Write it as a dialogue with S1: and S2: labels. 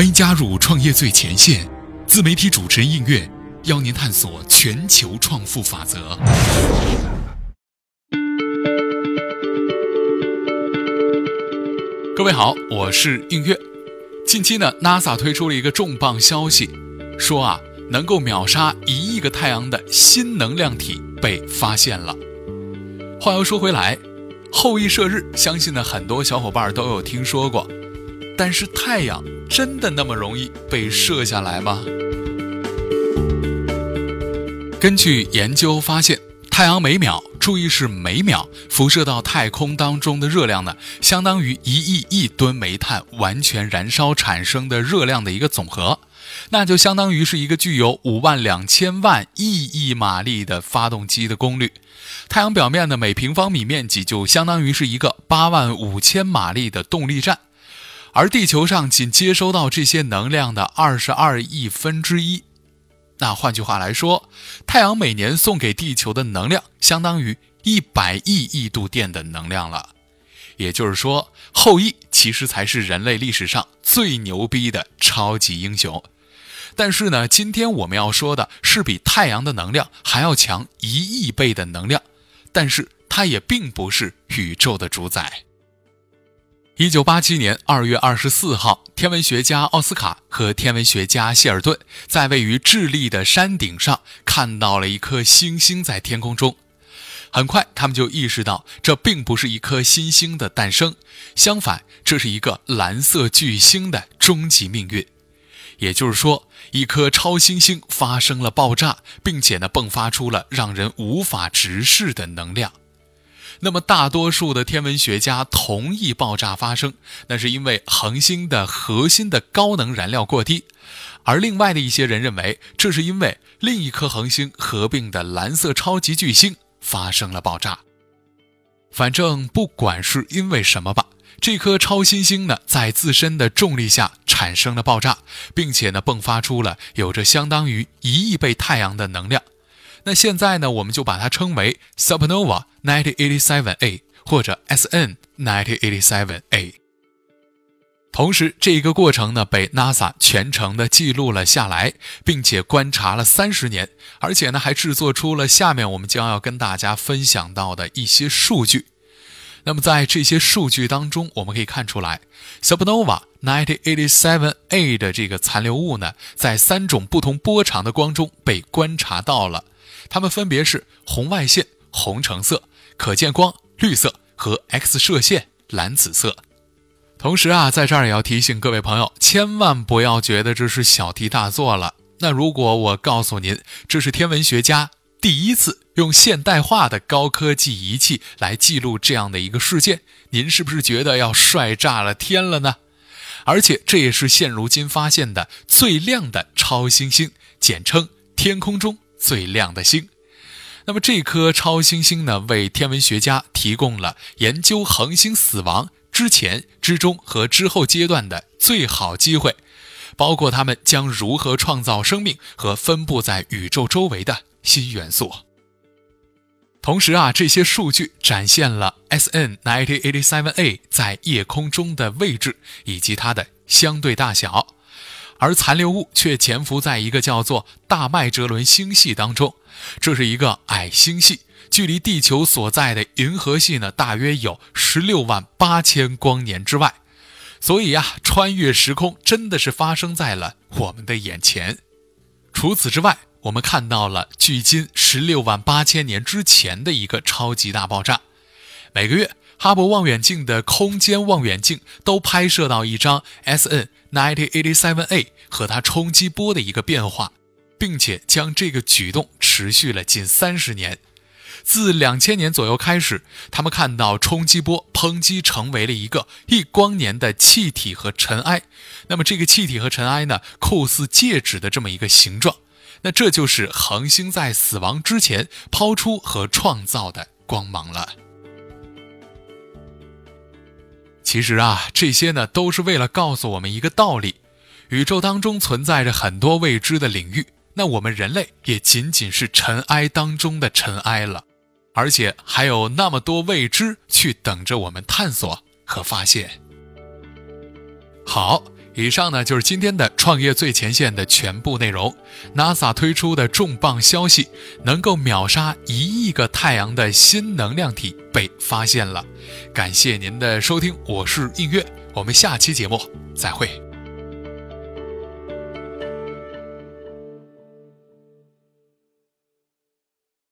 S1: 欢迎加入创业最前线，自媒体主持人应月邀您探索全球创富法则。各位好，我是应月。近期呢，NASA 推出了一个重磅消息，说啊，能够秒杀一亿个太阳的新能量体被发现了。话又说回来，后羿射日，相信呢很多小伙伴都有听说过，但是太阳。真的那么容易被射下来吗？根据研究发现，太阳每秒（注意是每秒）辐射到太空当中的热量呢，相当于一亿亿吨煤炭完全燃烧产生的热量的一个总和，那就相当于是一个具有五万两千万亿亿马力的发动机的功率。太阳表面的每平方米面积就相当于是一个八万五千马力的动力站。而地球上仅接收到这些能量的二十二亿分之一，那换句话来说，太阳每年送给地球的能量相当于一百亿亿度电的能量了。也就是说，后羿其实才是人类历史上最牛逼的超级英雄。但是呢，今天我们要说的是比太阳的能量还要强一亿倍的能量，但是它也并不是宇宙的主宰。一九八七年二月二十四号，天文学家奥斯卡和天文学家谢尔顿在位于智利的山顶上看到了一颗星星在天空中。很快，他们就意识到这并不是一颗新星的诞生，相反，这是一个蓝色巨星的终极命运。也就是说，一颗超新星发生了爆炸，并且呢，迸发出了让人无法直视的能量。那么，大多数的天文学家同意爆炸发生，那是因为恒星的核心的高能燃料过低；而另外的一些人认为，这是因为另一颗恒星合并的蓝色超级巨星发生了爆炸。反正不管是因为什么吧，这颗超新星呢，在自身的重力下产生了爆炸，并且呢，迸发出了有着相当于一亿倍太阳的能量。那现在呢，我们就把它称为 Supernova 1987A 或者 SN 1987A。同时，这一个过程呢被 NASA 全程的记录了下来，并且观察了三十年，而且呢还制作出了下面我们将要跟大家分享到的一些数据。那么在这些数据当中，我们可以看出来，Supernova 1987A 的这个残留物呢，在三种不同波长的光中被观察到了。它们分别是红外线红橙色、可见光绿色和 X 射线蓝紫色。同时啊，在这儿也要提醒各位朋友，千万不要觉得这是小题大做了。那如果我告诉您，这是天文学家第一次用现代化的高科技仪器来记录这样的一个事件，您是不是觉得要帅炸了天了呢？而且这也是现如今发现的最亮的超新星，简称天空中。最亮的星，那么这颗超新星呢，为天文学家提供了研究恒星死亡之前、之中和之后阶段的最好机会，包括他们将如何创造生命和分布在宇宙周围的新元素。同时啊，这些数据展现了 SN 1987A 在夜空中的位置以及它的相对大小。而残留物却潜伏在一个叫做大麦哲伦星系当中，这是一个矮星系，距离地球所在的银河系呢，大约有十六万八千光年之外。所以呀，穿越时空真的是发生在了我们的眼前。除此之外，我们看到了距今十六万八千年之前的一个超级大爆炸。每个月。哈勃望远镜的空间望远镜都拍摄到一张 SN 1987A 和它冲击波的一个变化，并且将这个举动持续了近三十年。自两千年左右开始，他们看到冲击波抨击成为了一个一光年的气体和尘埃。那么这个气体和尘埃呢，酷似戒指的这么一个形状。那这就是恒星在死亡之前抛出和创造的光芒了。其实啊，这些呢都是为了告诉我们一个道理：宇宙当中存在着很多未知的领域，那我们人类也仅仅是尘埃当中的尘埃了，而且还有那么多未知去等着我们探索和发现。好，以上呢就是今天的创业最前线的全部内容。NASA 推出的重磅消息，能够秒杀一亿个太阳的新能量体被发现了。感谢您的收听，我是映月，我们下期节目再会。